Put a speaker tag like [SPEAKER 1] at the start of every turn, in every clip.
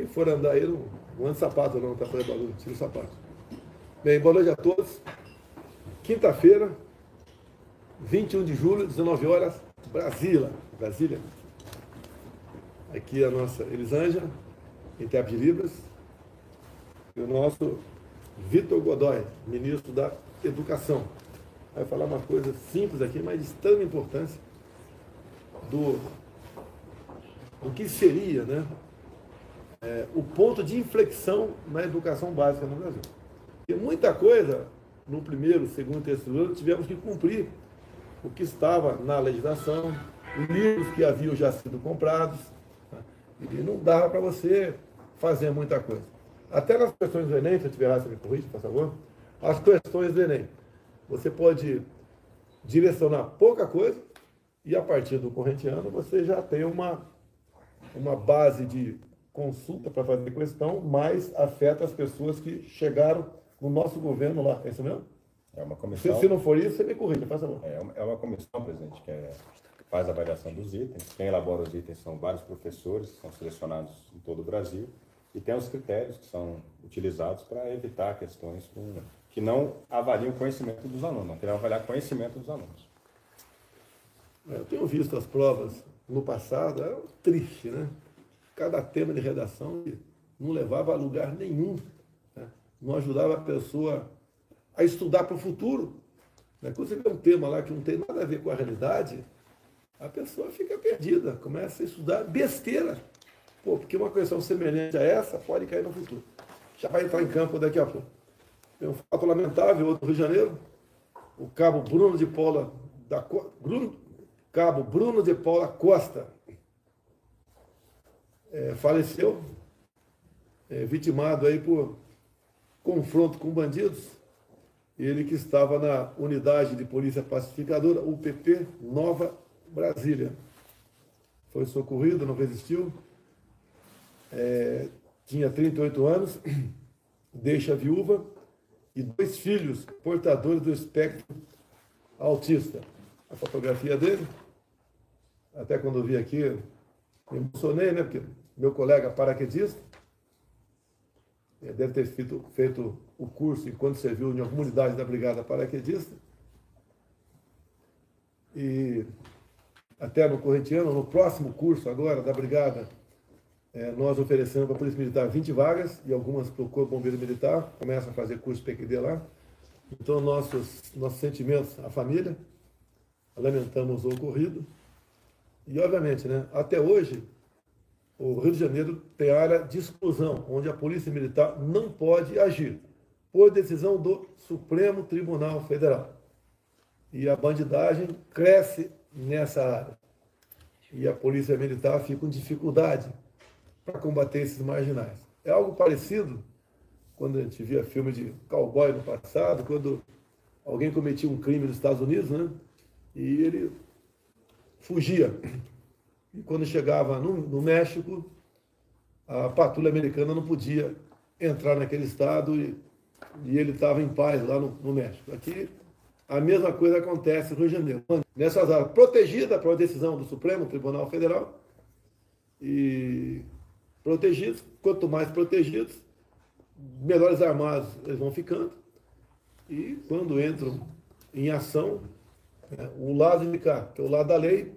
[SPEAKER 1] Quem for andar aí, não, não anda sapato não, tá fazendo barulho, tira o sapato. Bem, boa noite a todos. Quinta-feira, 21 de julho, 19 horas, Brasília. Brasília. Aqui a nossa Elisângela, intérprete de Libras, e o nosso Vitor Godoy, ministro da Educação. Vai falar uma coisa simples aqui, mas de extrema importância do, do que seria né, é, o ponto de inflexão na educação básica no Brasil. E muita coisa, no primeiro, segundo, terceiro ano, tivemos que cumprir o que estava na legislação, livros que haviam já sido comprados, né, e não dava para você fazer muita coisa. Até nas questões do Enem, se eu tiver errado, você me corrige, por favor. As questões do Enem. Você pode direcionar pouca coisa e a partir do corrente ano você já tem uma, uma base de consulta para fazer questão, mas afeta as pessoas que chegaram no nosso governo lá. É isso mesmo?
[SPEAKER 2] É uma comissão.
[SPEAKER 1] Se, se não for isso, você me corrige, faz favor.
[SPEAKER 2] É uma, é uma comissão, presidente, que é, faz a avaliação dos itens. Quem elabora os itens são vários professores, são selecionados em todo o Brasil. E tem os critérios que são utilizados para evitar questões com, que não avaliam o conhecimento dos alunos, não querem avaliar o conhecimento dos alunos.
[SPEAKER 1] É, eu tenho visto as provas no passado, era triste, né? Cada tema de redação não levava a lugar nenhum, né? não ajudava a pessoa a estudar para o futuro. Né? Quando você vê um tema lá que não tem nada a ver com a realidade, a pessoa fica perdida, começa a estudar besteira. Pô, porque uma questão semelhante a essa pode cair no futuro. Já vai entrar em campo daqui a pouco. Tem um fato lamentável, outro Rio de Janeiro. O cabo Bruno de Paula da Bruno, cabo Bruno de Paula Costa é, faleceu, é, vitimado aí por confronto com bandidos. Ele que estava na unidade de polícia pacificadora, UPP Nova Brasília. Foi socorrido, não resistiu é, tinha 38 anos, deixa viúva e dois filhos portadores do espectro autista. A fotografia dele, até quando eu vi aqui, me emocionei, né? Porque meu colega paraquedista deve ter feito, feito o curso enquanto serviu em alguma unidade da Brigada Paraquedista. E até no Correntiano, no próximo curso agora da Brigada é, nós oferecemos para a Polícia Militar 20 vagas e algumas para o Corpo Bombeiro Militar, começa a fazer curso PQD lá. Então, nossos, nossos sentimentos à família, lamentamos o ocorrido. E, obviamente, né, até hoje, o Rio de Janeiro tem área de exclusão, onde a Polícia Militar não pode agir, por decisão do Supremo Tribunal Federal. E a bandidagem cresce nessa área. E a Polícia Militar fica com dificuldade para combater esses marginais. É algo parecido quando a gente via filme de cowboy no passado, quando alguém cometia um crime nos Estados Unidos, né? E ele fugia. E quando chegava no, no México, a patrulha americana não podia entrar naquele estado e, e ele estava em paz lá no, no, México. Aqui, a mesma coisa acontece no Rio de Janeiro. Nessas áreas protegidas por uma decisão do Supremo Tribunal Federal, e protegidos. Quanto mais protegidos, melhores armados eles vão ficando. E quando entram em ação, é, o lado de cá, que é o lado da lei,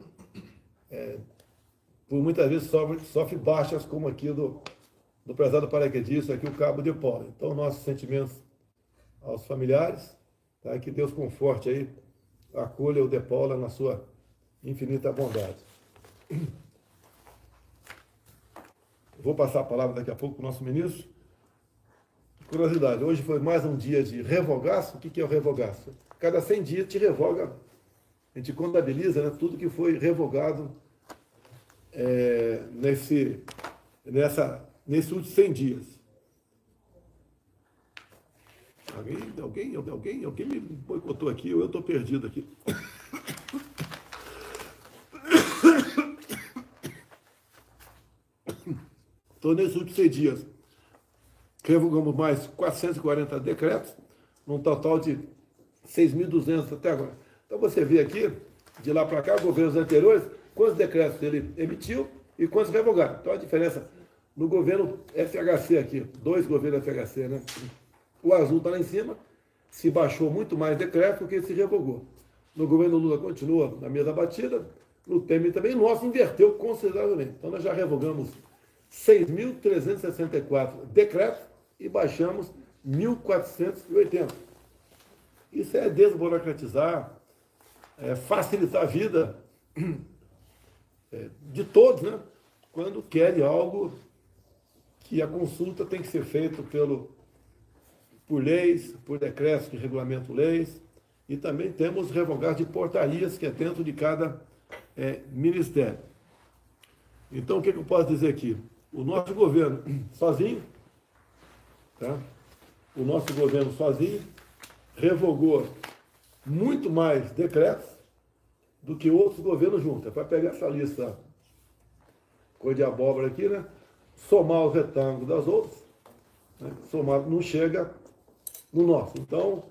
[SPEAKER 1] é, por muitas vezes sofre, sofre baixas como aqui do, do prezado paraquedista, aqui o cabo de pó. Então, nossos sentimentos aos familiares, tá? que Deus conforte aí, acolha o de Paula na sua infinita bondade. Vou passar a palavra daqui a pouco para o nosso ministro. Curiosidade, hoje foi mais um dia de revogaço. O que é o revogaço? Cada 100 dias te revoga, a gente contabiliza né, tudo que foi revogado é, nesse, nessa, nesses últimos 100 dias. Alguém, alguém, alguém, alguém me boicotou aqui eu estou perdido aqui. Então, nesses últimos seis dias, revogamos mais 440 decretos, num total de 6.200 até agora. Então, você vê aqui, de lá para cá, governos anteriores, quantos decretos ele emitiu e quantos revogaram. Então, a diferença no governo FHC aqui, dois governos FHC, né? O azul está lá em cima, se baixou muito mais decreto do que se revogou. No governo Lula continua na mesa batida, no Temer também, nosso inverteu consideravelmente. Então nós já revogamos 6.364 decretos e baixamos 1.480. Isso é desburocratizar, é facilitar a vida de todos, né? Quando querem algo que a consulta tem que ser feita pelo, por leis, por decretos que regulamentam leis, e também temos revogados de portarias que é dentro de cada é, ministério. Então, o que, que eu posso dizer aqui? O nosso governo sozinho, tá? o nosso governo sozinho, revogou muito mais decretos do que outros governos juntos. É para pegar essa lista cor de abóbora aqui, né? Somar os retângulos das outras, né? somar não chega no nosso. Então,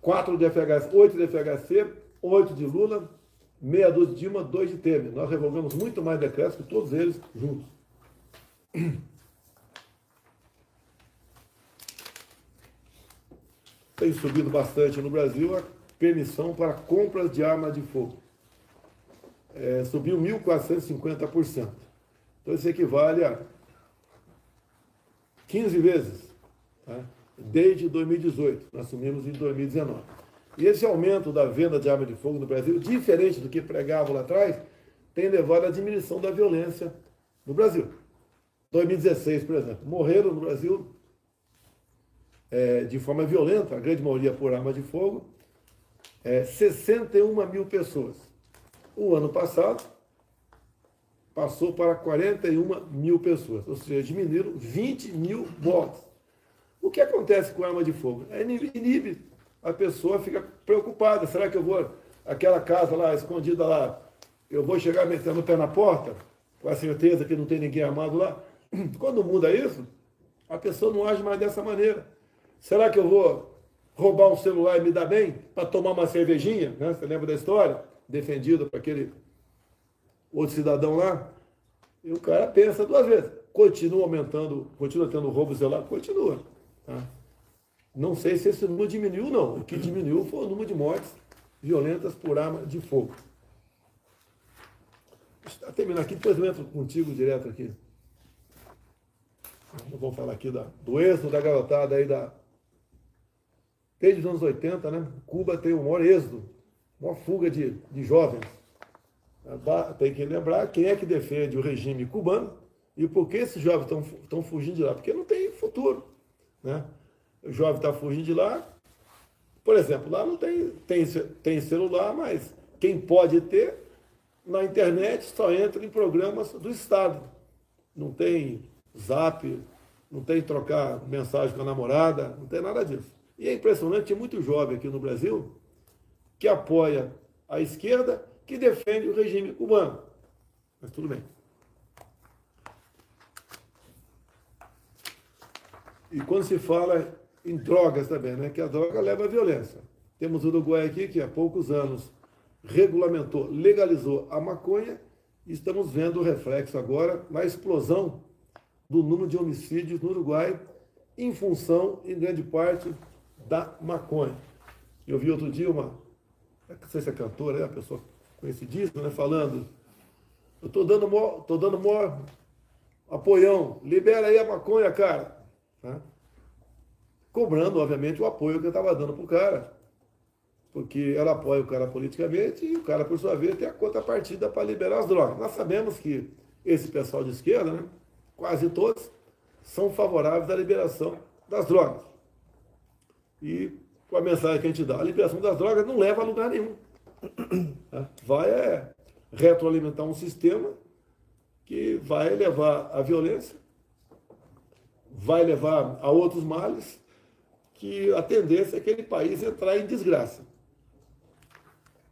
[SPEAKER 1] 4 de FHC, 8 de FHC, 8 de Lula, meia dúzia de Dilma, 2 de Temer. Nós revogamos muito mais decretos que todos eles juntos. Tem subido bastante no Brasil permissão para compras de armas de fogo. É, subiu 1.450%. Então isso equivale a 15 vezes, tá? desde 2018. Nós assumimos em 2019. E esse aumento da venda de arma de fogo no Brasil, diferente do que pregavam lá atrás, tem levado à diminuição da violência no Brasil. 2016, por exemplo, morreram no Brasil é, de forma violenta, a grande maioria por arma de fogo, é, 61 mil pessoas. O ano passado, passou para 41 mil pessoas, ou seja, diminuíram 20 mil mortes. O que acontece com arma de fogo? É inibe, a pessoa fica preocupada, será que eu vou, aquela casa lá, escondida lá, eu vou chegar metendo o pé na porta, com a certeza que não tem ninguém armado lá? Quando muda isso, a pessoa não age mais dessa maneira. Será que eu vou roubar um celular e me dar bem para tomar uma cervejinha? Né? Você lembra da história? Defendido por aquele outro cidadão lá? E o cara pensa duas vezes. Continua aumentando, continua tendo roubo zelado? Continua. Tá? Não sei se esse número diminuiu, não. O que diminuiu foi o número de mortes violentas por arma de fogo. Está terminando aqui, depois eu entro contigo direto aqui. Vamos falar aqui da, do êxodo da garotada aí da. Desde os anos 80, né? Cuba tem o maior êxodo, maior fuga de, de jovens. Tem que lembrar quem é que defende o regime cubano e por que esses jovens estão fugindo de lá. Porque não tem futuro. Né? O jovem está fugindo de lá. Por exemplo, lá não tem, tem, tem celular, mas quem pode ter na internet só entra em programas do Estado. Não tem zap, não tem trocar mensagem com a namorada, não tem nada disso. E é impressionante, tem muito jovem aqui no Brasil que apoia a esquerda, que defende o regime cubano. Mas tudo bem. E quando se fala em drogas também, né, que a droga leva à violência. Temos o Uruguai aqui que há poucos anos regulamentou, legalizou a maconha e estamos vendo o reflexo agora na explosão do número de homicídios no Uruguai em função, em grande parte, da maconha. Eu vi outro dia uma, não sei se é cantora, é uma pessoa conhecidíssima, né, falando, eu estou dando maior, tô dando maior apoião, libera aí a maconha, cara. Tá? Cobrando, obviamente, o apoio que eu estava dando para o cara porque ela apoia o cara politicamente e o cara, por sua vez, tem a contrapartida para liberar as drogas. Nós sabemos que esse pessoal de esquerda, né, quase todos, são favoráveis à liberação das drogas. E com a mensagem que a gente dá, a liberação das drogas não leva a lugar nenhum. Tá? Vai é, retroalimentar um sistema que vai levar à violência, vai levar a outros males, que a tendência é aquele país entrar em desgraça.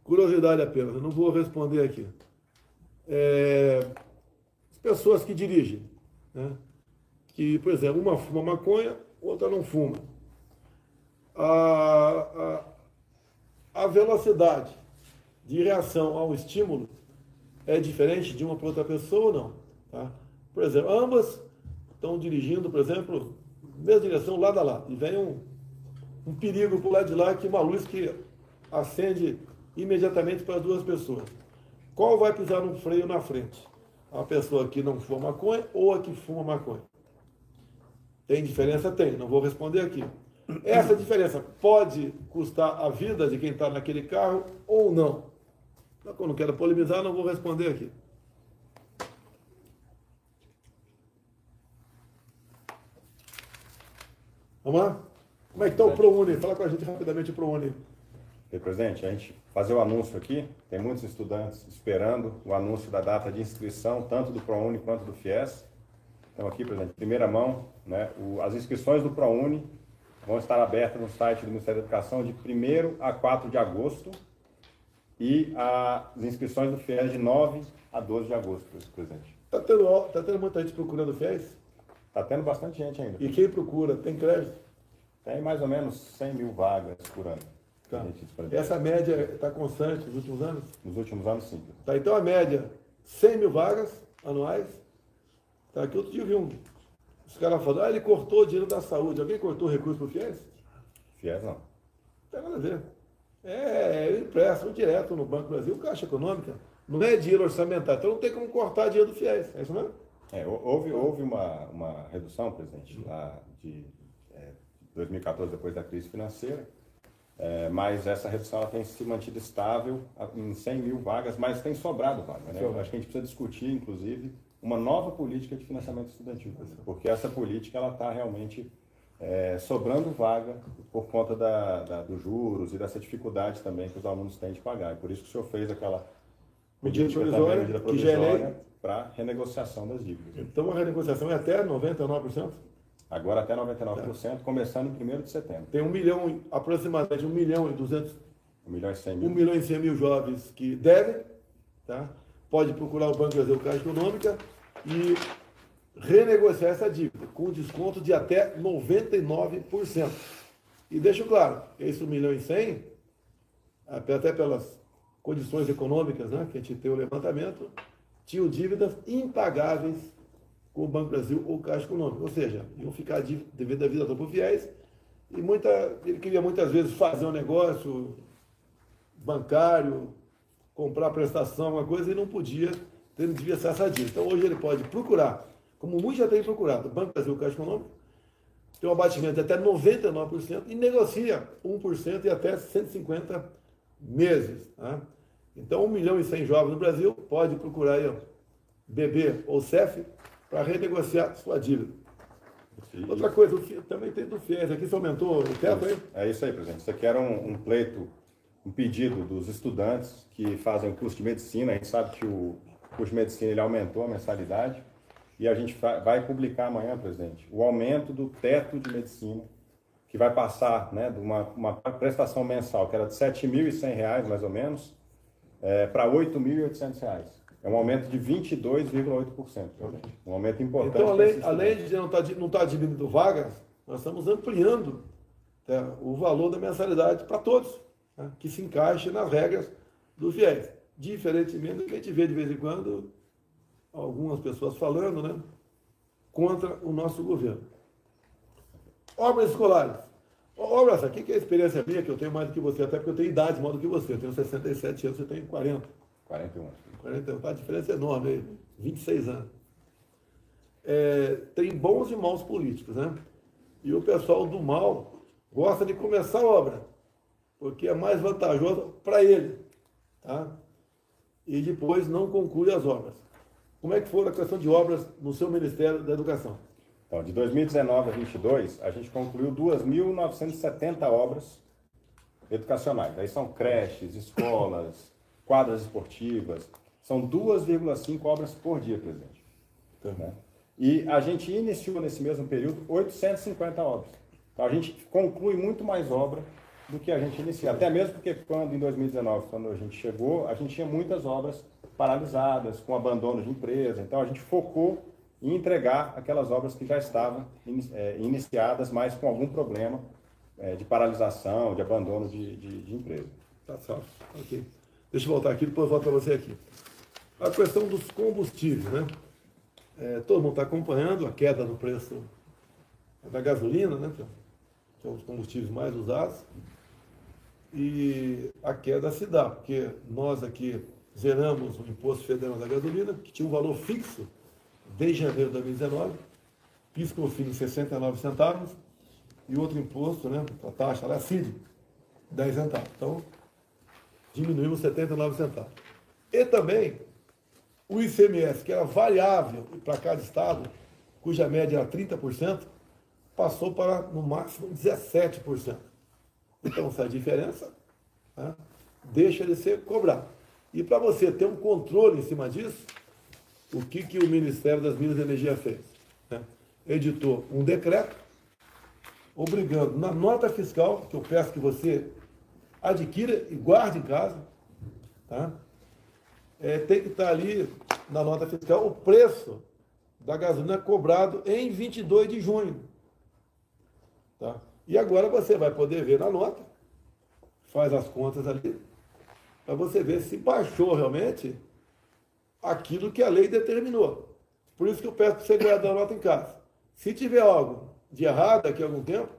[SPEAKER 1] Curiosidade apenas, não vou responder aqui. É, as pessoas que dirigem, né? que, por exemplo, uma fuma maconha, outra não fuma. A, a, a velocidade de reação ao estímulo é diferente de uma para outra pessoa ou não? Tá? Por exemplo, ambas estão dirigindo, por exemplo, mesma direção, lado a lado, e vem um, um perigo para o lado de lá, que uma luz que acende imediatamente para duas pessoas. Qual vai pisar no freio na frente? A pessoa que não fuma maconha ou a que fuma maconha? Tem diferença? Tem, não vou responder aqui. Essa diferença pode custar a vida de quem está naquele carro ou não? Eu não quero polemizar, não vou responder aqui. Vamos lá? Como é que está o ProUni? Fala com a gente rapidamente o ProUni.
[SPEAKER 2] Presidente, a gente fazer o anúncio aqui, tem muitos estudantes esperando o anúncio da data de inscrição, tanto do ProUni quanto do FIES. Então aqui, presidente, primeira mão, né, o, as inscrições do ProUni vão estar abertas no site do Ministério da Educação de 1 a 4 de agosto e as inscrições do FIES de 9 a 12 de agosto, presidente.
[SPEAKER 1] Está tendo, tá tendo muita gente procurando o FIES?
[SPEAKER 2] Está tendo bastante gente ainda.
[SPEAKER 1] E quem procura, tem crédito?
[SPEAKER 2] Tem mais ou menos 100 mil vagas por ano.
[SPEAKER 1] Tá. Essa média está constante nos últimos anos?
[SPEAKER 2] Nos últimos anos, sim.
[SPEAKER 1] Tá, então a média, 100 mil vagas anuais. Tá, aqui outro dia eu vi um, os caras falando, ah, ele cortou o dinheiro da saúde. Alguém cortou o recurso para o FIES?
[SPEAKER 2] FIES não.
[SPEAKER 1] Não tem nada a ver. É, é empréstimo direto no Banco Brasil, Caixa Econômica. Não é dinheiro orçamentário. Então não tem como cortar dinheiro do FIES. É isso mesmo?
[SPEAKER 2] É, houve houve uma, uma redução, presidente, lá de é, 2014, depois da crise financeira é, mas essa redução tem se mantido estável em 100 mil vagas, mas tem sobrado vaga. Né? Eu acho que a gente precisa discutir, inclusive, uma nova política de financiamento estudantil, porque essa política ela está realmente é, sobrando vaga por conta da, da, dos juros e dessa dificuldade também que os alunos têm de pagar. E por isso que o senhor fez aquela
[SPEAKER 1] medida provisória, medida provisória
[SPEAKER 2] para renegociação das dívidas.
[SPEAKER 1] Então a renegociação é até 99%?
[SPEAKER 2] Agora até 99%, tá. começando em 1 de setembro.
[SPEAKER 1] Tem um milhão, aproximadamente 1 milhão e 200...
[SPEAKER 2] 1 milhão e 100 mil.
[SPEAKER 1] 1 milhão e 100 mil jovens que devem, tá? pode procurar o Banco Brasileiro Caixa Econômica e renegociar essa dívida com desconto de até 99%. E deixo claro, esse 1 milhão e 100, até pelas condições econômicas né, que a gente tem o levantamento, tinham dívidas impagáveis com o Banco Brasil ou Caixa Econômica. Ou seja, iam ficar devendo a vida toda para fiéis e muita, ele queria muitas vezes fazer um negócio bancário, comprar prestação, alguma coisa, e não podia, ele devia ser essa dívida. Então hoje ele pode procurar, como muitos já têm procurado, o Banco Brasil, Caixa Econômica, tem um abatimento de até 99% e negocia 1% e até 150 meses. Tá? Então, 1 milhão e 100 jovens no Brasil pode procurar aí, ó, BB ou CEF para renegociar sua dívida. Outra coisa, também tem do FIES, aqui você aumentou o teto aí?
[SPEAKER 2] É isso aí, presidente. Isso aqui era um, um, pleito, um pedido dos estudantes que fazem o curso de medicina. A gente sabe que o curso de medicina ele aumentou a mensalidade e a gente vai publicar amanhã, presidente, o aumento do teto de medicina, que vai passar né, de uma, uma prestação mensal que era de R$ 7.100, mais ou menos, é, para R$ 8.800. É um aumento de 22,8%. Um aumento importante.
[SPEAKER 1] Então, além, além de não estar tá, não tá diminuindo vagas, nós estamos ampliando tá, o valor da mensalidade para todos, tá, que se encaixe nas regras do FIES. Diferentemente do que a gente vê de vez em quando algumas pessoas falando né, contra o nosso governo. Obras escolares. Obras, aqui que é a experiência minha, que eu tenho mais do que você, até porque eu tenho idade mais do que você. Eu tenho 67 anos, você tem 40.
[SPEAKER 2] 41.
[SPEAKER 1] 41, a diferença é enorme, aí, 26 anos. É, tem bons e maus políticos, né? E o pessoal do mal gosta de começar a obra, porque é mais vantajoso para ele, tá? E depois não conclui as obras. Como é que foi a questão de obras no seu Ministério da Educação?
[SPEAKER 2] Então, de 2019 a 2022, a gente concluiu 2.970 obras educacionais. Aí são creches, escolas, quadras esportivas. São 2,5 obras por dia, presidente. Né? E a gente iniciou nesse mesmo período 850 obras. Então a gente conclui muito mais obra do que a gente inicia. Até mesmo porque quando em 2019, quando a gente chegou, a gente tinha muitas obras paralisadas, com abandono de empresa. Então a gente focou em entregar aquelas obras que já estavam é, iniciadas, mas com algum problema é, de paralisação, de abandono de, de, de empresa.
[SPEAKER 1] Tá certo. Ok. Deixa eu voltar aqui, depois eu volto para você aqui. A questão dos combustíveis, né? é, todo mundo está acompanhando a queda no preço da gasolina, né, que é dos combustíveis mais usados. E a queda se dá, porque nós aqui zeramos o imposto federal da gasolina, que tinha um valor fixo desde janeiro de 2019, PIS com fim 69 centavos, e outro imposto, né, a taxa lá, CID, 10 centavos. Então, diminuímos 79 centavos. E também o ICMS, que era variável para cada estado, cuja média era 30%, passou para, no máximo, 17%. Então, essa diferença né, deixa de ser cobrada. E para você ter um controle em cima disso, o que, que o Ministério das Minas e Energia fez? Né? Editou um decreto obrigando na nota fiscal, que eu peço que você adquira e guarde em casa, tá? É, tem que estar ali na nota fiscal o preço da gasolina cobrado em 22 de junho. Tá? E agora você vai poder ver na nota, faz as contas ali, para você ver se baixou realmente aquilo que a lei determinou. Por isso que eu peço para você guardar a nota em casa. Se tiver algo de errado daqui a algum tempo,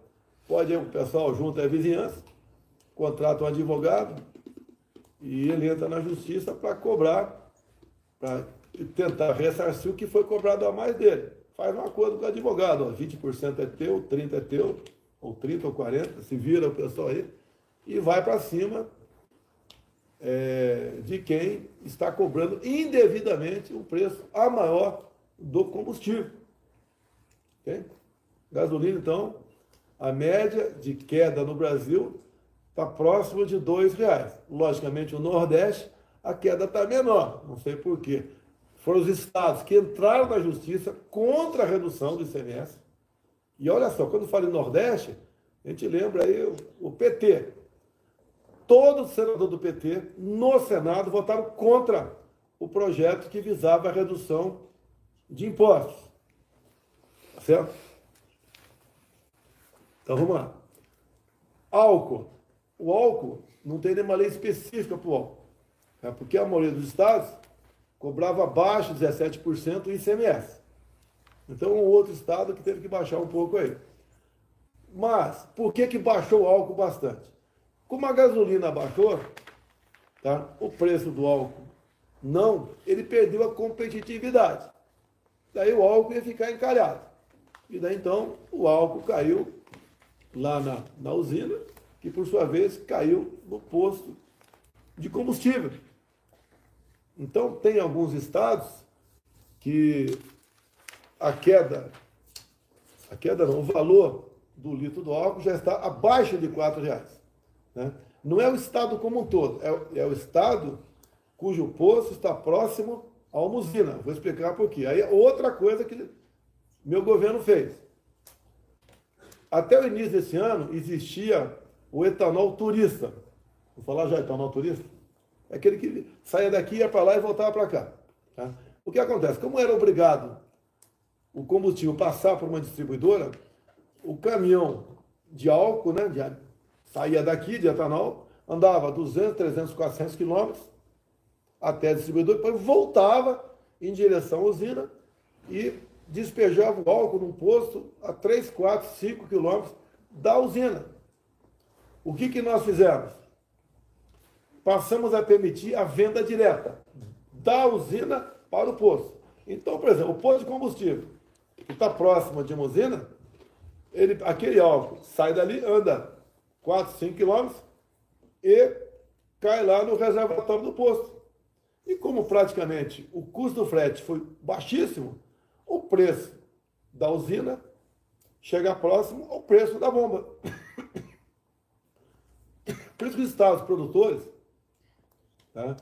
[SPEAKER 1] pode o pessoal junto à vizinhança, contrata um advogado e ele entra na justiça para cobrar, para tentar ressarcir o que foi cobrado a mais dele. Faz um acordo com o advogado, ó, 20% é teu, 30% é teu, ou 30% ou 40%, se vira o pessoal aí, e vai para cima é, de quem está cobrando indevidamente um preço a maior do combustível. Okay? Gasolina, então, a média de queda no Brasil está próximo de R$ reais. Logicamente, o Nordeste, a queda está menor, não sei porquê. Foram os estados que entraram na justiça contra a redução do ICMS. E olha só, quando fala em Nordeste, a gente lembra aí o, o PT. Todo senador do PT no Senado votaram contra o projeto que visava a redução de impostos. Tá certo? Então vamos lá. Álcool. O álcool não tem nenhuma lei específica para o álcool. É porque a maioria dos estados cobrava abaixo de 17% o ICMS. Então, um outro estado que teve que baixar um pouco aí. Mas, por que, que baixou o álcool bastante? Como a gasolina baixou, tá? o preço do álcool não, ele perdeu a competitividade. Daí o álcool ia ficar encalhado. E daí então o álcool caiu lá na, na usina, que por sua vez caiu no posto de combustível. Então, tem alguns estados que a queda, a queda não, o valor do litro do álcool já está abaixo de R$ reais. Né? Não é o estado como um todo, é, é o estado cujo posto está próximo a uma usina. Vou explicar por quê. Aí é outra coisa que meu governo fez. Até o início desse ano existia o etanol turista. Vou falar já etanol turista? É aquele que saía daqui, ia para lá e voltava para cá. Tá? O que acontece? Como era obrigado o combustível passar por uma distribuidora, o caminhão de álcool, né, de, saía daqui de etanol, andava 200, 300, 400 quilômetros até a distribuidora, depois voltava em direção à usina e despejava o álcool num posto a 3, 4, 5 quilômetros da usina. O que, que nós fizemos? Passamos a permitir a venda direta da usina para o posto. Então, por exemplo, o posto de combustível, que está próximo de uma usina, ele, aquele álcool sai dali, anda 4, 5 quilômetros e cai lá no reservatório do posto. E como praticamente o custo do frete foi baixíssimo, o preço da usina chega próximo ao preço da bomba. Por isso que os estados produtores, tá,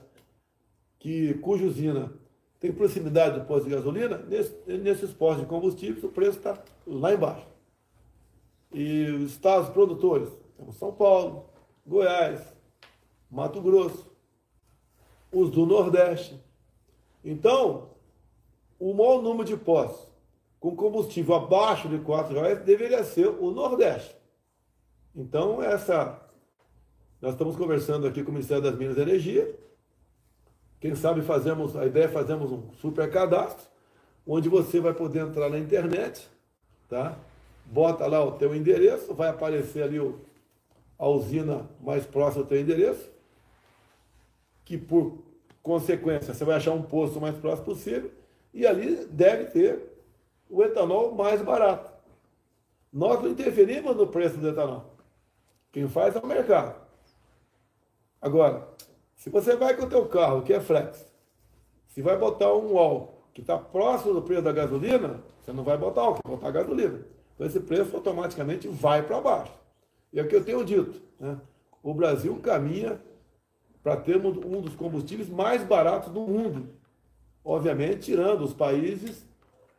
[SPEAKER 1] que, cuja usina tem proximidade do posto de gasolina, nesse, nesses postos de combustíveis o preço está lá embaixo. E os estados produtores, temos São Paulo, Goiás, Mato Grosso, os do Nordeste. Então, o maior número de postos com combustível abaixo de R$ reais deveria ser o Nordeste. Então, essa. Nós estamos conversando aqui com o Ministério das Minas e Energia. Quem sabe fazemos, a ideia é fazermos um super cadastro onde você vai poder entrar na internet, tá? Bota lá o teu endereço, vai aparecer ali o, a usina mais próxima do teu endereço, que por consequência você vai achar um posto mais próximo possível, e ali deve ter o etanol mais barato. Nós não interferimos no preço do etanol. Quem faz é o mercado. Agora, se você vai com o teu carro, que é flex, se vai botar um wall que está próximo do preço da gasolina, você não vai botar álcool, vai botar gasolina. Então esse preço automaticamente vai para baixo. E é o que eu tenho dito. Né? O Brasil caminha para termos um dos combustíveis mais baratos do mundo. Obviamente, tirando os países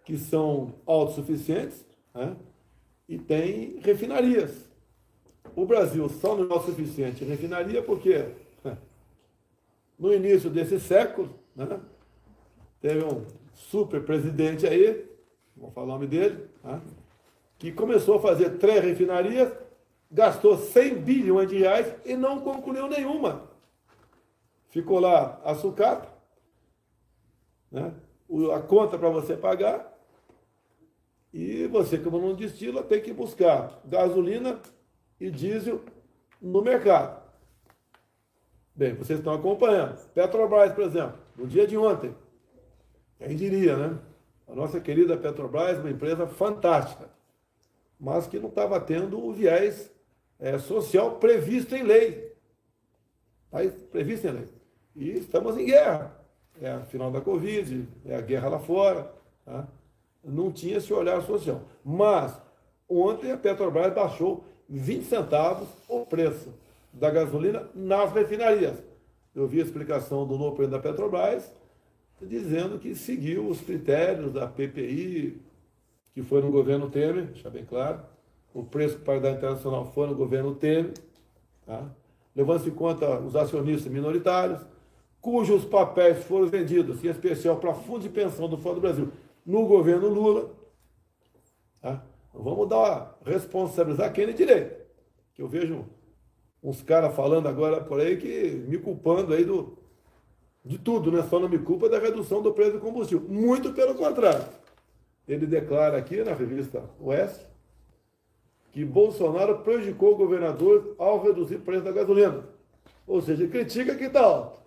[SPEAKER 1] que são autossuficientes né? e têm refinarias. O Brasil só não é autossuficiente em refinaria porque no início desse século, né? teve um super presidente aí, vou falar o nome dele, né? que começou a fazer três refinarias, gastou 100 bilhões de reais e não concluiu nenhuma. Ficou lá a sucata, né? a conta para você pagar, e você, como não destila, tem que buscar gasolina e diesel no mercado. Bem, vocês estão acompanhando. Petrobras, por exemplo, no dia de ontem, quem diria, né? A nossa querida Petrobras, uma empresa fantástica, mas que não estava tendo o viés é, social previsto em lei. Está previsto em lei. E estamos em guerra. É a final da Covid, é a guerra lá fora. Tá? Não tinha esse olhar social. Mas ontem a Petrobras baixou 20 centavos o preço da gasolina nas refinarias. Eu vi a explicação do novo presidente da Petrobras dizendo que seguiu os critérios da PPI, que foi no governo Temer, deixa bem claro. O preço para paridade internacional foi no governo Temer, tá? levando-se em conta os acionistas minoritários, cujos papéis foram vendidos, em especial para fundo de pensão do Fundo do Brasil, no governo Lula. Tá? Vamos dar responsabilizar quem é direito. Que eu vejo uns caras falando agora por aí que me culpando aí do, de tudo, né? Só não me culpa da redução do preço do combustível. Muito pelo contrário. Ele declara aqui na revista Oeste que Bolsonaro prejudicou o governador ao reduzir o preço da gasolina. Ou seja, critica que está alto.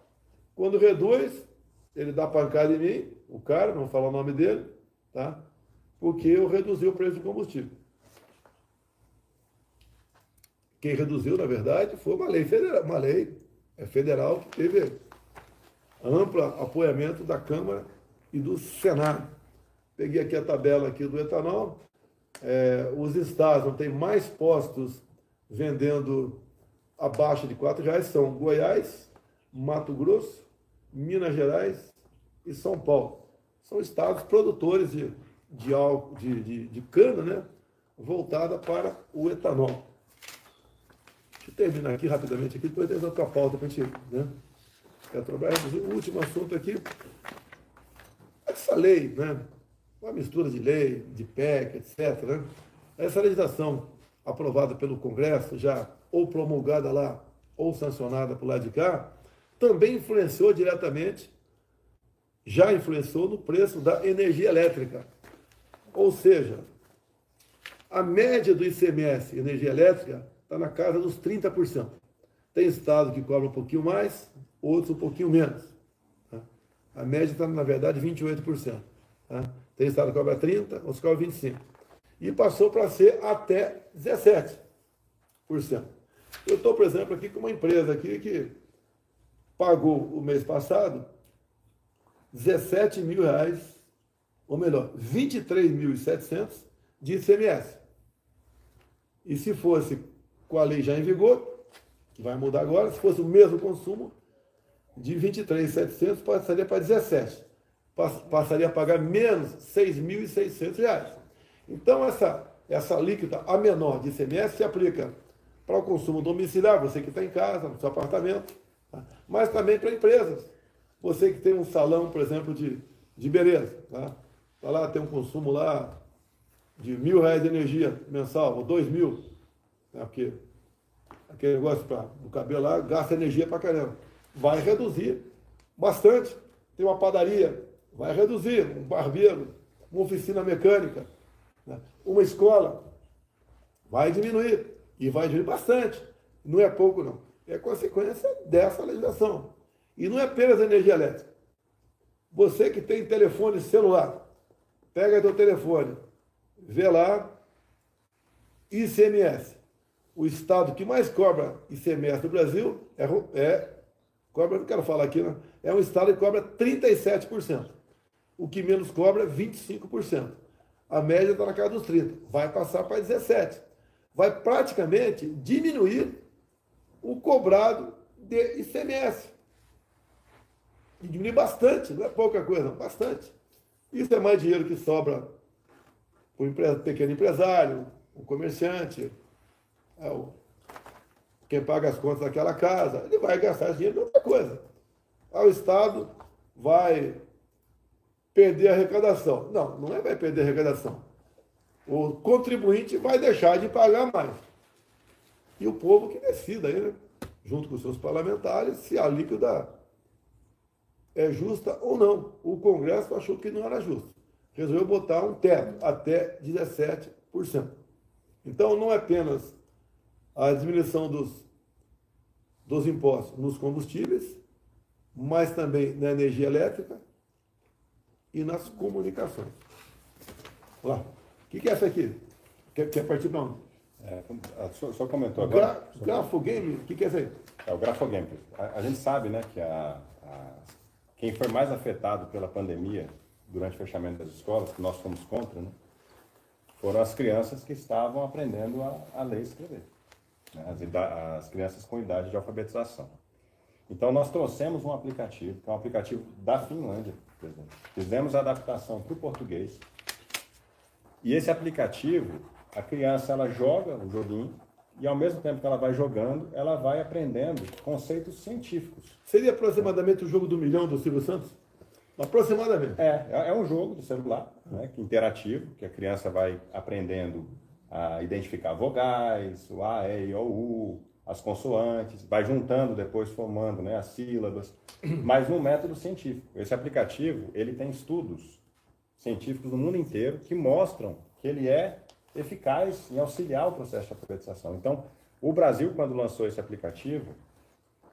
[SPEAKER 1] Quando reduz, ele dá pancada em mim, o cara, não vou falar o nome dele, tá? Porque eu reduzi o preço do combustível. Quem reduziu, na verdade, foi uma lei federal, uma lei é, federal que teve amplo apoiamento da Câmara e do Senado. Peguei aqui a tabela aqui do etanol. É, os estados onde tem mais postos vendendo abaixo de R$ reais são Goiás, Mato Grosso, Minas Gerais e São Paulo. São estados produtores de, de, de, de, de cana, né? voltada para o etanol. Deixa eu terminar aqui rapidamente, aqui, depois tem outra pauta para a gente. Né? Petrobras, o último assunto aqui. Essa lei, né? uma mistura de lei, de PEC, etc. Né? Essa legislação aprovada pelo Congresso, já ou promulgada lá, ou sancionada por lá de cá, também influenciou diretamente, já influenciou no preço da energia elétrica. Ou seja, a média do ICMS energia elétrica está na casa dos 30%. Tem estado que cobra um pouquinho mais, outros um pouquinho menos. Tá? A média está, na verdade, 28%. Tá? Tem estado que cobra 30%, outros cobram 25%. E passou para ser até 17%. Eu estou, por exemplo, aqui com uma empresa aqui que pagou o mês passado 17 mil reais, ou melhor, 23.700 de ICMS. E se fosse com a lei já em vigor, que vai mudar agora, se fosse o mesmo consumo, de 23.700 passaria para 17. Passaria a pagar menos 6.600 reais. Então, essa, essa líquida, a menor de ICMS, se aplica para o consumo domiciliar, você que está em casa, no seu apartamento, tá? mas também para empresas. Você que tem um salão, por exemplo, de, de beleza, tá? tá lá, tem um consumo lá de mil reais de energia mensal, ou dois mil, né? porque aquele negócio para o cabelo lá gasta energia para caramba. Vai reduzir bastante. Tem uma padaria, vai reduzir. Um barbeiro, uma oficina mecânica, né? uma escola, vai diminuir. E vai diminuir bastante. Não é pouco, não. É consequência dessa legislação. E não é apenas energia elétrica. Você que tem telefone celular, pega teu telefone, vê lá ICMS. O estado que mais cobra ICMS no Brasil é, é cobra, não quero falar aqui, né? é um estado que cobra 37%. O que menos cobra é 25%. A média está na casa dos 30%. Vai passar para 17%. Vai praticamente diminuir o cobrado de ICMS. E diminuir bastante, não é pouca coisa, bastante. Isso é mais dinheiro que sobra para o pequeno empresário, o comerciante, é o, quem paga as contas daquela casa, ele vai gastar dinheiro em outra coisa. Aí o Estado vai perder a arrecadação. Não, não é vai perder a arrecadação. O contribuinte vai deixar de pagar mais. E o povo que decida aí, né? junto com os seus parlamentares, se a líquida é justa ou não. O Congresso achou que não era justo. Resolveu botar um teto até 17%. Então, não é apenas a diminuição dos, dos impostos nos combustíveis, mas também na energia elétrica e nas comunicações. Olá. O que, que é essa aqui? Quer, quer partir para onde?
[SPEAKER 2] É, só, só, comentou agora.
[SPEAKER 1] Gra, grafogame? O que, que é isso aí?
[SPEAKER 2] É o grafogame. A, a gente sabe né, que a, a, quem foi mais afetado pela pandemia durante o fechamento das escolas, que nós fomos contra, né, foram as crianças que estavam aprendendo a, a ler e escrever. Né, as, as crianças com idade de alfabetização. Então, nós trouxemos um aplicativo, que é um aplicativo da Finlândia, por exemplo. Fizemos a adaptação para o português. E esse aplicativo, a criança ela joga o joguinho e ao mesmo tempo que ela vai jogando, ela vai aprendendo conceitos científicos.
[SPEAKER 1] Seria aproximadamente o jogo do milhão do Silvio Santos? Aproximadamente.
[SPEAKER 2] É, é, é um jogo do celular, né, interativo, que a criança vai aprendendo a identificar vogais, o A, E, I, O, U, as consoantes, vai juntando depois, formando né, as sílabas, mas num método científico. Esse aplicativo, ele tem estudos científicos no mundo inteiro que mostram que ele é eficaz em auxiliar o processo de alfabetização. Então, o Brasil, quando lançou esse aplicativo,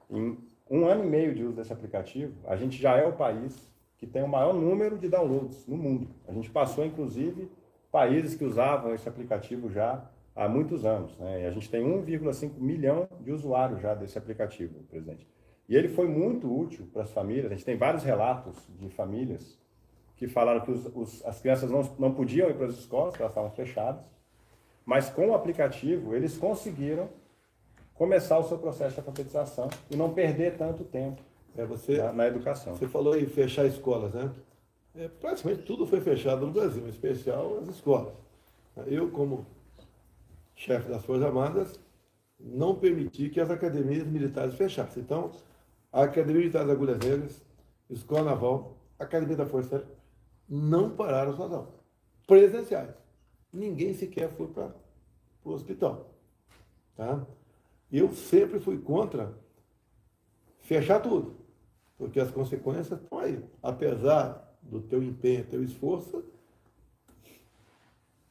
[SPEAKER 2] em um ano e meio de uso desse aplicativo, a gente já é o país que tem o maior número de downloads no mundo. A gente passou, inclusive, países que usavam esse aplicativo já há muitos anos. Né? E a gente tem 1,5 milhão de usuários já desse aplicativo, presidente. E ele foi muito útil para as famílias. A gente tem vários relatos de famílias que falaram que os, os, as crianças não, não podiam ir para as escolas, elas estavam fechadas. Mas com o aplicativo, eles conseguiram começar o seu processo de alfabetização e não perder tanto tempo
[SPEAKER 1] é, você,
[SPEAKER 2] na, na, educação.
[SPEAKER 1] Você falou em fechar escolas, né? É, praticamente tudo foi fechado no Brasil, em especial as escolas. Eu, como chefe das Forças Armadas, não permiti que as academias militares fechassem. Então, a Academia Militar das Agulhas Negras, Escola Naval, Academia da Força Aérea, não pararam suas aulas presenciais ninguém sequer foi para o hospital. Tá? Eu sempre fui contra fechar tudo, porque as consequências estão aí. Apesar do teu empenho, teu esforço,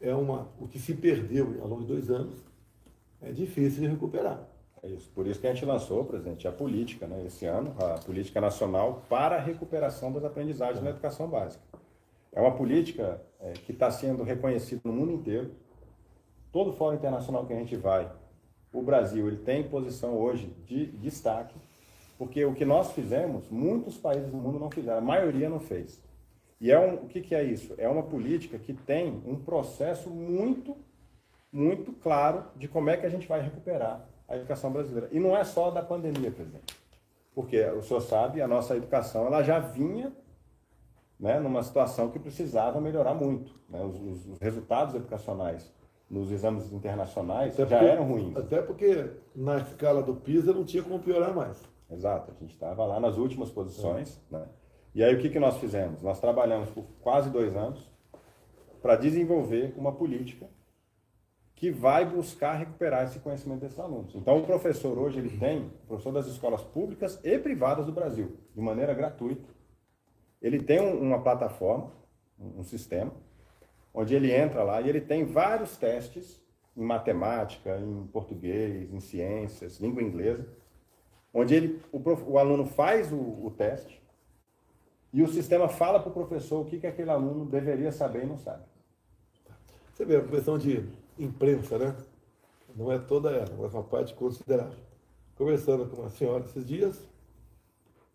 [SPEAKER 1] é uma, o que se perdeu ao longo de dois anos é difícil de recuperar.
[SPEAKER 2] É isso. Por isso que a gente lançou, presidente, a política, né, esse ano, a política nacional para a recuperação das aprendizagens é. na educação básica. É uma política é, que está sendo reconhecida no mundo inteiro. Todo fórum internacional que a gente vai, o Brasil ele tem posição hoje de destaque, porque o que nós fizemos, muitos países do mundo não fizeram, a maioria não fez. E é um, o que, que é isso? É uma política que tem um processo muito, muito claro de como é que a gente vai recuperar a educação brasileira. E não é só da pandemia, presidente. Porque o senhor sabe, a nossa educação ela já vinha né, numa situação que precisava melhorar muito. Né? Os, os, os, resultados educacionais nos exames internacionais até já
[SPEAKER 1] porque,
[SPEAKER 2] eram ruins.
[SPEAKER 1] Até porque na escala do PISA não tinha como piorar mais.
[SPEAKER 2] Exato, a gente estava lá nas últimas posições. É. Né? E aí o que, que nós fizemos? Nós trabalhamos por quase dois anos para desenvolver uma política que vai buscar recuperar esse conhecimento desses alunos. Então, o professor hoje ele tem, professor das escolas públicas e privadas do Brasil, de maneira gratuita, ele tem uma plataforma, um sistema, onde ele entra lá e ele tem vários testes em matemática, em português, em ciências, língua inglesa, onde ele, o, prof, o aluno faz o, o, teste e o sistema fala para o professor o que, que aquele aluno deveria saber e não sabe.
[SPEAKER 1] Você vê a questão de imprensa, né? Não é toda ela, mas uma parte considerável. Conversando com uma senhora esses dias,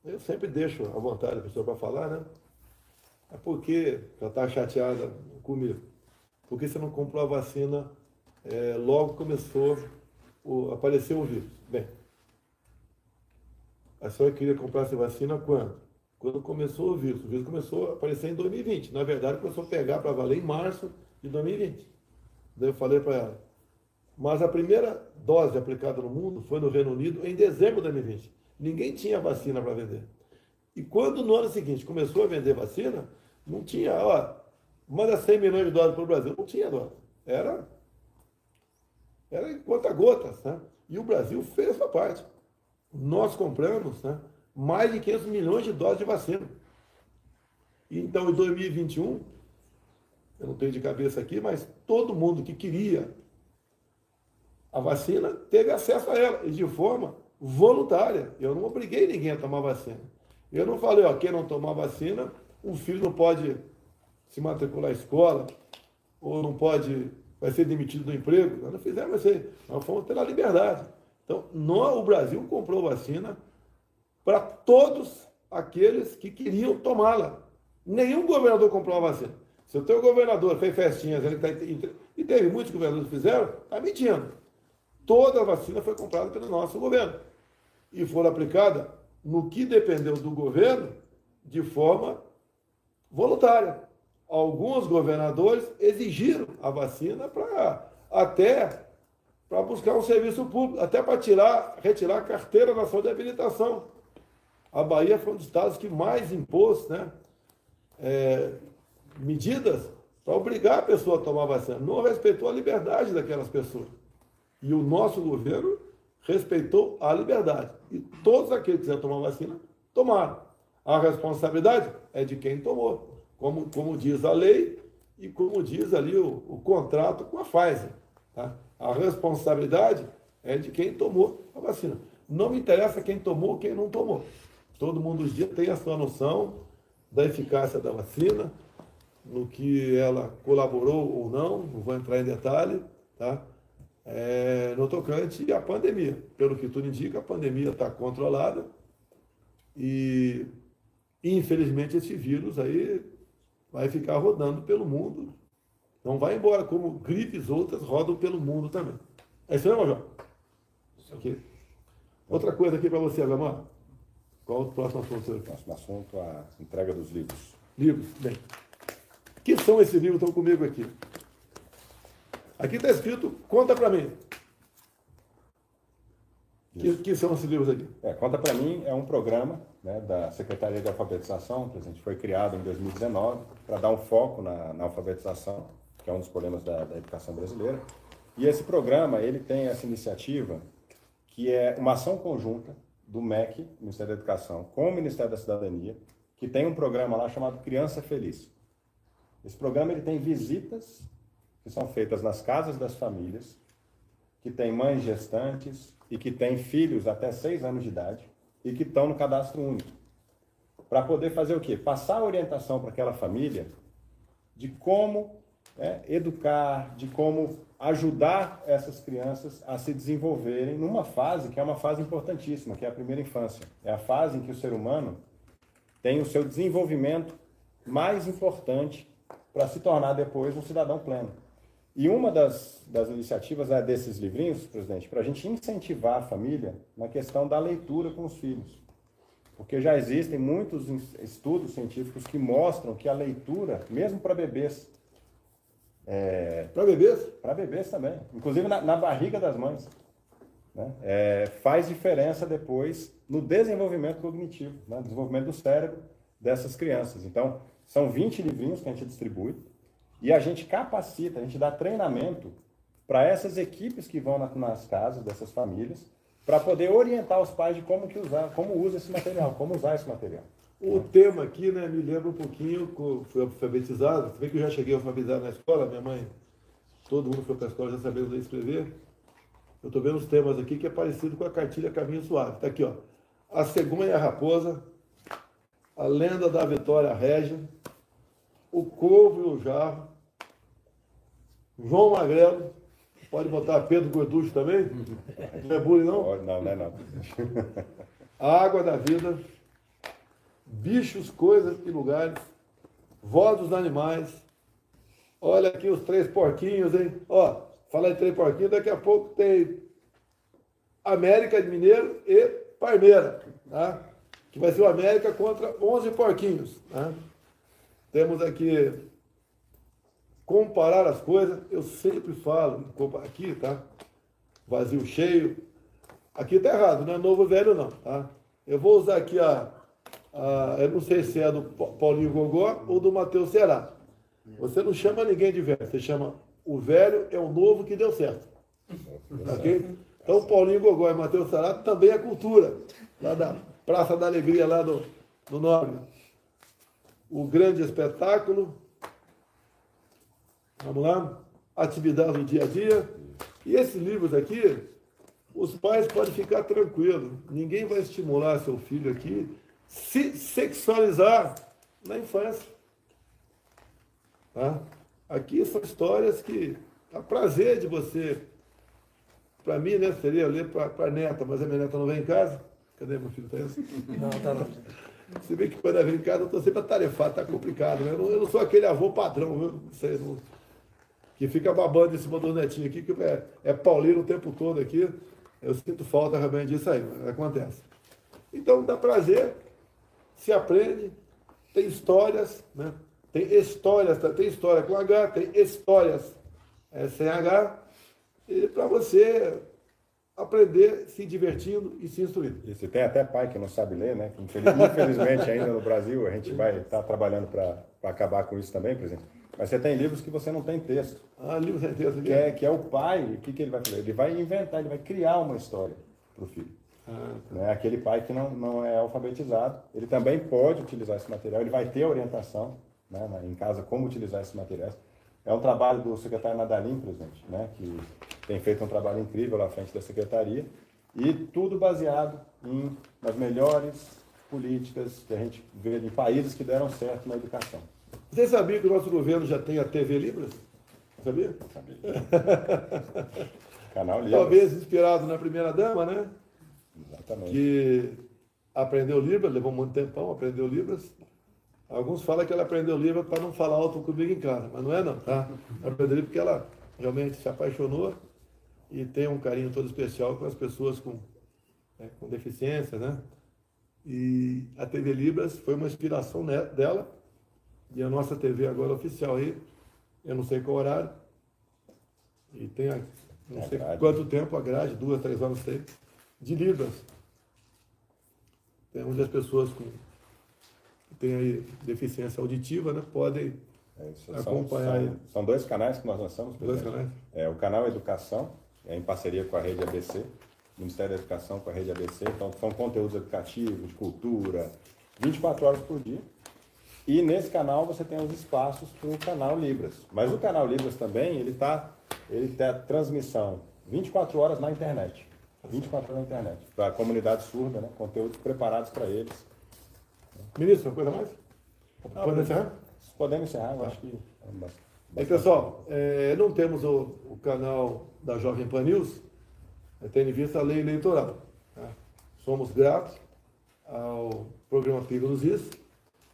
[SPEAKER 1] eu sempre deixo à vontade a pessoa para falar, né? É porque ela está chateada comigo. Por que você não comprou a vacina é, logo começou, o, apareceu o vírus? Bem, a senhora queria comprar essa vacina quando? Quando começou o vírus. O vírus começou a aparecer em 2020. Na verdade, começou a pegar para valer em março de 2020. Daí eu falei para ela. Mas a primeira dose aplicada no mundo foi no Reino Unido em dezembro de 2020. Ninguém tinha vacina para vender. E quando no ano seguinte começou a vender vacina, não tinha, ó, manda 100 milhões de dólares para o Brasil. Não tinha dólar. Era, era em conta gotas. Né? E o Brasil fez a sua parte. Nós compramos né, mais de 500 milhões de doses de vacina. Então, em 2021, eu não tenho de cabeça aqui, mas todo mundo que queria a vacina teve acesso a ela, e de forma voluntária. Eu não obriguei ninguém a tomar vacina. Eu não falei, ó, quem não tomar vacina, o filho não pode se matricular à escola, ou não pode, vai ser demitido do emprego. Nós não fizemos isso aí. Nós fomos pela liberdade. Então, nós, o Brasil comprou vacina para todos aqueles que queriam tomá-la. Nenhum governador comprou a vacina. Se o teu governador fez festinhas, ele tá, e teve muitos governadores que fizeram, está mentindo. Toda a vacina foi comprada pelo nosso governo. E foram aplicada no que dependeu do governo de forma voluntária. Alguns governadores exigiram a vacina para até para buscar um serviço público, até para tirar, retirar a carteira nacional de habilitação. A Bahia foi um dos estados que mais impôs né, é, medidas para obrigar a pessoa a tomar vacina. Não respeitou a liberdade daquelas pessoas. E o nosso governo respeitou a liberdade. E todos aqueles que quiserem tomar vacina, tomaram. A responsabilidade é de quem tomou, como, como diz a lei e como diz ali o, o contrato com a Pfizer. Tá? A responsabilidade é de quem tomou a vacina. Não me interessa quem tomou ou quem não tomou. Todo mundo hoje dia tem a sua noção da eficácia da vacina, no que ela colaborou ou não, não vou entrar em detalhe, tá? é, no tocante à pandemia. Pelo que tudo indica, a pandemia está controlada e, infelizmente, esse vírus aí vai ficar rodando pelo mundo. Não vai embora, como gripes outras rodam pelo mundo também. É isso mesmo, João? Aqui. Outra coisa aqui para você, Agamar. Qual o próximo assunto?
[SPEAKER 2] O próximo assunto, a entrega dos livros.
[SPEAKER 1] Livros, bem. que são esses livros que estão comigo aqui? Aqui está escrito, conta para mim. Que, que, são esses livros aqui?
[SPEAKER 2] É, conta para mim é um programa né, da Secretaria de Alfabetização, que a gente foi criado em 2019 para dar um foco na, na, alfabetização, que é um dos problemas da, da, educação brasileira. E esse programa ele tem essa iniciativa que é uma ação conjunta do MEC, Ministério da Educação, com o Ministério da Cidadania, que tem um programa lá chamado Criança Feliz. Esse programa ele tem visitas que são feitas nas casas das famílias, que têm mães gestantes e que têm filhos até seis anos de idade e que estão no cadastro único. Para poder fazer o quê? Passar a orientação para aquela família de como né, educar, de como ajudar essas crianças a se desenvolverem numa fase que é uma fase importantíssima, que é a primeira infância. É a fase em que o ser humano tem o seu desenvolvimento mais importante para se tornar depois um cidadão pleno. E uma das, das iniciativas é desses livrinhos, presidente, para a gente incentivar a família na questão da leitura com os filhos. Porque já existem muitos estudos científicos que mostram que a leitura, mesmo para bebês.
[SPEAKER 1] É, para bebês?
[SPEAKER 2] Para bebês também. Inclusive na, na barriga das mães. Né? É, faz diferença depois no desenvolvimento cognitivo, né? desenvolvimento do cérebro dessas crianças. Então, são 20 livrinhos que a gente distribui. E a gente capacita, a gente dá treinamento para essas equipes que vão nas casas dessas famílias, para poder orientar os pais de como que usar, como usa esse material, como usar esse material.
[SPEAKER 1] O tema aqui, né, me lembra um pouquinho, fui alfabetizado, você vê que eu já cheguei alfabetizado na escola, minha mãe, todo mundo foi para a escola já sabendo ler e escrever. Eu estou vendo os temas aqui que é parecido com a cartilha Caminho Suave. Está aqui, ó. A cegonha e a raposa, a lenda da vitória régia, o corvo e o jarro, João Magrelo, pode botar Pedro Gorducho também? Não é bullying, não?
[SPEAKER 2] Não, não é não.
[SPEAKER 1] A água da vida, bichos, coisas e lugares, voz dos animais. Olha aqui os três porquinhos, hein? Ó, fala de três porquinhos, daqui a pouco tem América de Mineiro e Parmeira, tá? Que vai ser o América contra 11 porquinhos, tá? Temos aqui comparar as coisas, eu sempre falo, aqui, tá? Vazio cheio. Aqui tá errado, não é novo velho não, tá? Eu vou usar aqui a, a eu não sei se é do Paulinho Gogó ou do Matheus Ceará. Você não chama ninguém de velho, você chama o velho é o novo que deu certo. Ok? Então, Paulinho Gogó e Matheus Ceará também é cultura, lá da Praça da Alegria, lá do, do Nobre. O grande espetáculo, Vamos lá? Atividade do dia a dia. E esses livros aqui, os pais podem ficar tranquilos. Ninguém vai estimular seu filho aqui se sexualizar na infância. Tá? Aqui são histórias que dá prazer de você. Para mim, né, seria ler para a neta, mas a minha neta não vem em casa. Cadê meu filho? Tá
[SPEAKER 3] não, tá não.
[SPEAKER 1] Você vê que quando ela vem em casa, eu estou sempre atarefado, está complicado. Né? Eu, não, eu, não, sou aquele avô padrão, viu? Você não, que fica babando em cima do netinho aqui, que é, é paulino o tempo todo aqui. Eu sinto falta realmente disso aí, mas acontece. Então dá prazer, se aprende, tem histórias, né? Tem histórias, tem história com H, tem histórias é, sem H, e para você aprender se divertindo e se instruindo.
[SPEAKER 2] E se tem até pai que não sabe ler, né? Infelizmente ainda no Brasil a gente vai estar tá trabalhando para acabar com isso também, por exemplo. Mas você tem livros que você não tem texto.
[SPEAKER 1] Ah, livros sem texto.
[SPEAKER 2] Que é, que é o pai, o que, que ele vai fazer? Ele vai inventar, ele vai criar uma história para o filho. Ah, tá. né? Aquele pai que não, não é alfabetizado, ele também pode utilizar esse material, ele vai ter orientação né, em casa como utilizar esses materiais. É um trabalho do secretário Nadalim, presidente, né, que tem feito um trabalho incrível à frente da secretaria, e tudo baseado em, nas melhores políticas que a gente vê em países que deram certo na educação.
[SPEAKER 1] Você sabia que o nosso governo já tem a TV Libras? Sabia?
[SPEAKER 2] Sabia. Canal Libras.
[SPEAKER 1] Talvez inspirado na primeira dama, né?
[SPEAKER 2] Exatamente.
[SPEAKER 1] Que aprendeu Libras, levou muito tempão, aprendeu Libras. Alguns falam que ela aprendeu Libras para não falar alto comigo em casa, mas não é não, tá? Ela aprendeu Libras porque ela realmente se apaixonou e tem um carinho todo especial com as pessoas com, né, com deficiência, né? E a TV Libras foi uma inspiração dela e a nossa TV agora oficial aí, eu não sei qual horário. E tem, não sei quanto tempo a grade, duas, três horas tem, de Libras. Tem onde as pessoas com que têm aí deficiência auditiva, né, podem é, acompanhar.
[SPEAKER 2] São, são, dois canais que nós lançamos.
[SPEAKER 1] Dois canais.
[SPEAKER 2] É, o canal Educação, é em parceria com a Rede ABC, Ministério da Educação com a Rede ABC. Então, são conteúdos educativos, de cultura, 24 horas por dia. E nesse canal você tem os espaços para o canal Libras. Mas o canal Libras também, ele está ele tem a transmissão 24 horas na internet. 24 horas na internet. Para a comunidade surda, né? Conteúdos preparados para eles.
[SPEAKER 1] Ministro, coisa mais? Não, Podemos encerrar?
[SPEAKER 2] Podemos encerrar, eu acho que.
[SPEAKER 1] É pessoal, é, não temos o, o, canal da Jovem Pan News, tendo em vista a lei eleitoral. Tá? Somos gratos ao programa Pigo nos Is,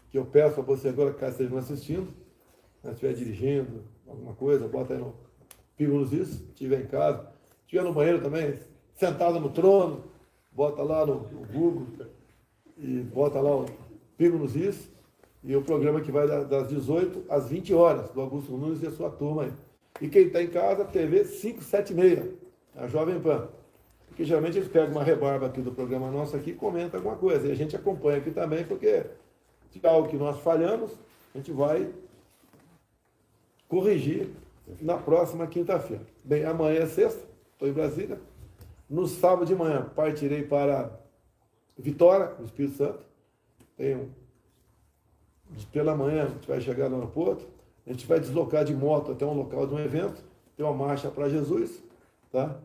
[SPEAKER 1] que eu peço a você agora, caso estejam assistindo, se estiver dirigindo, alguma coisa, bota aí no Pigo nos Is, se estiver em casa, estiver no banheiro também, sentado no trono, bota lá no, Google e bota lá o Pigo nos Is, e o programa que vai das 18 às 20 horas, do Augusto Nunes e a sua turma aí. E quem está em casa, TV 576, a Jovem Pan. Porque geralmente eles pegam uma rebarba aqui do programa nosso aqui e comentam alguma coisa. E a gente acompanha aqui também, porque se algo que nós falhamos, a gente vai corrigir na próxima quinta-feira. Bem, amanhã é sexta, estou em Brasília. No sábado de manhã partirei para Vitória, no Espírito Santo. Tenho pela manhã a gente vai chegar no aeroporto, a gente vai deslocar de moto até um local de um evento, ter uma marcha para Jesus, tá?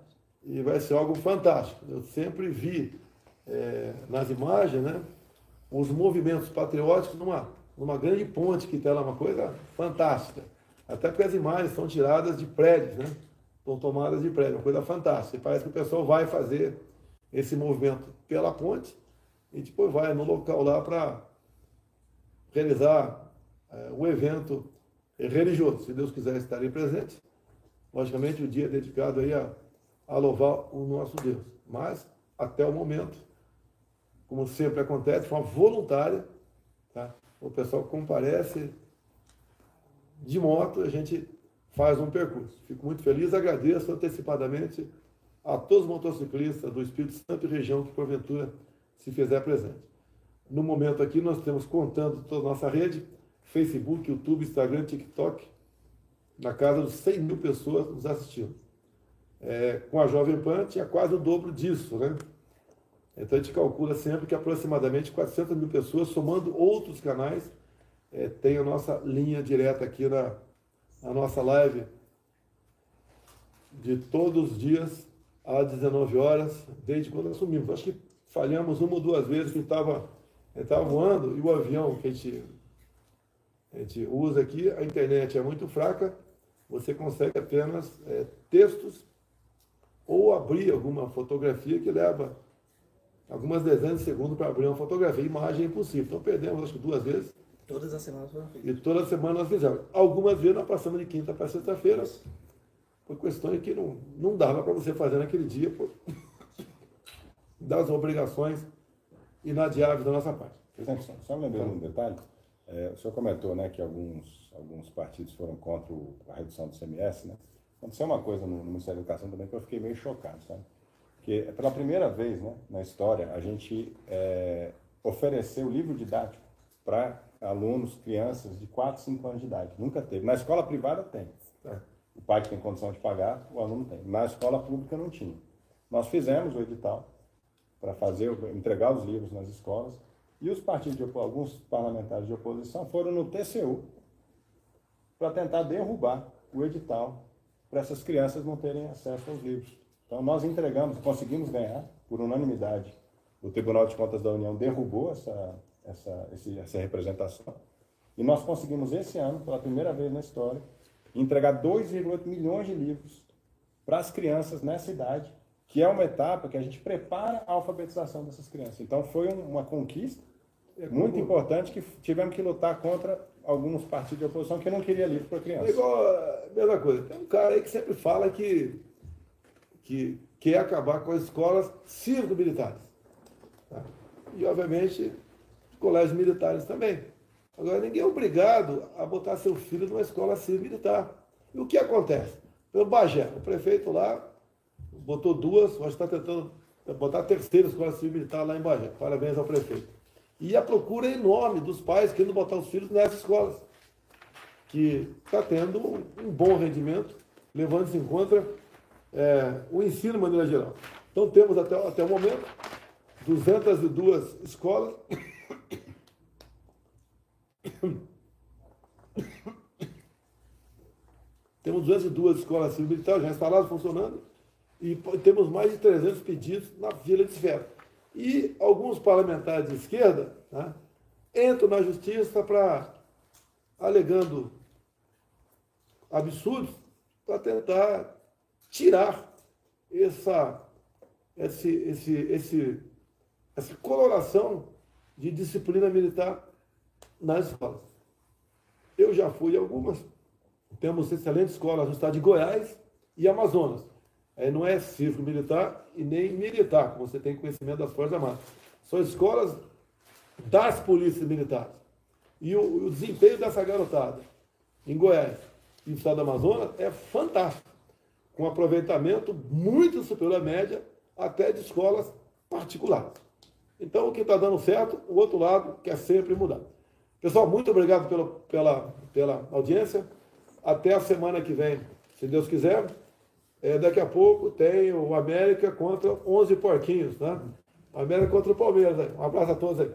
[SPEAKER 1] E vai ser algo fantástico. Eu sempre vi é, nas imagens, né, os movimentos patrióticos numa, numa grande ponte que está lá, uma coisa fantástica. Até porque as imagens são tiradas de prédios, né? São tomadas de prédios, uma coisa fantástica. E parece que o pessoal vai fazer esse movimento pela ponte e depois vai no local lá para realizar é, o evento religioso. Se Deus quiser estarem presentes, logicamente o dia é dedicado aí a, a louvar o nosso Deus. Mas, até o momento, como sempre acontece, de forma voluntária, tá? o pessoal comparece de moto, a gente faz um percurso. Fico muito feliz, agradeço antecipadamente a todos os motociclistas do Espírito Santo e região que porventura se fizer presente. No momento aqui nós temos contando toda a nossa rede, Facebook, YouTube, Instagram, TikTok, na casa dos 100 mil pessoas nos assistindo. É, com a Jovem Pan tinha quase o dobro disso, né? Então a gente calcula sempre que aproximadamente 400 mil pessoas, somando outros canais, é, tem a nossa linha direta aqui na, na nossa live de todos os dias às 19 horas, desde quando assumimos. Acho que falhamos uma ou duas vezes que estava estava voando e o avião que a gente, a gente usa aqui, a internet é muito fraca, você consegue apenas é, textos ou abrir alguma fotografia que leva algumas dezenas de segundos para abrir uma fotografia. Imagem é impossível. Então perdemos, acho que duas vezes.
[SPEAKER 3] Todas as semanas foram feitas.
[SPEAKER 1] E toda semana nós fizemos. Algumas vezes nós passamos de quinta para sexta-feira, por questões que não, não dava para você fazer naquele dia, por, das obrigações inadiáveis da nossa parte.
[SPEAKER 2] Presidente, só, só lembrando um detalhe, é, o senhor comentou né, que alguns, alguns partidos foram contra o, a redução do CMS, né? Aconteceu uma coisa no, no Ministério da Educação também que eu fiquei meio chocado, sabe? Porque pela primeira vez né, na história a gente é, ofereceu livro didático para alunos, crianças de 4, 5 anos de idade. Nunca teve. Na escola privada tem. É. O pai que tem condição de pagar, o aluno tem. Na escola pública não tinha. Nós fizemos o edital para fazer, entregar os livros nas escolas. E os partidos de alguns parlamentares de oposição foram no TCU para tentar derrubar o edital para essas crianças não terem acesso aos livros. Então nós entregamos, conseguimos ganhar por unanimidade. O Tribunal de Contas da União derrubou essa, essa, essa representação. E nós conseguimos esse ano, pela primeira vez na história, entregar 2,8 milhões de livros para as crianças nessa idade, que é uma etapa que a gente prepara a alfabetização dessas crianças. Então foi uma conquista é muito importante que tivemos que lutar contra alguns partidos de oposição que não queriam livro para criança.
[SPEAKER 1] É igual mesma coisa. Tem um cara aí que sempre fala que, que quer acabar com as escolas cívico-militares. Tá? E, obviamente, colégios militares também. Agora, ninguém é obrigado a botar seu filho numa escola civil-militar. E o que acontece? Pelo Bagé, o prefeito lá botou duas, acho que está tentando botar a terceira escola civil-militar lá em Bagé. Parabéns ao prefeito. E a procura é enorme dos pais querendo botar os filhos nessas escolas, que está tendo um bom rendimento, levando-se em conta é, o ensino de maneira geral. Então temos até, até o momento 202 escolas. Temos 202 escolas civil militares já instaladas, funcionando, e temos mais de 300 pedidos na fila de espera. E alguns parlamentares de esquerda né, entram na justiça para, alegando absurdos, para tentar tirar essa, esse, esse, esse, essa coloração de disciplina militar nas escolas. Eu já fui algumas, temos excelentes escolas no estado de Goiás e Amazonas é, não é civil militar e nem militar, como você tem conhecimento das Forças Armadas. São escolas das polícias militares. E o, o desempenho dessa garotada em Goiás e no estado do Amazonas é fantástico, com aproveitamento muito superior à média, até de escolas particulares. Então, o que está dando certo, o outro lado quer sempre mudar. Pessoal, muito obrigado pela, pela, pela audiência. Até a semana que vem, se Deus quiser. É, daqui a pouco tem o América contra 11 porquinhos, né? América contra o Palmeiras. Um abraço a todos aí.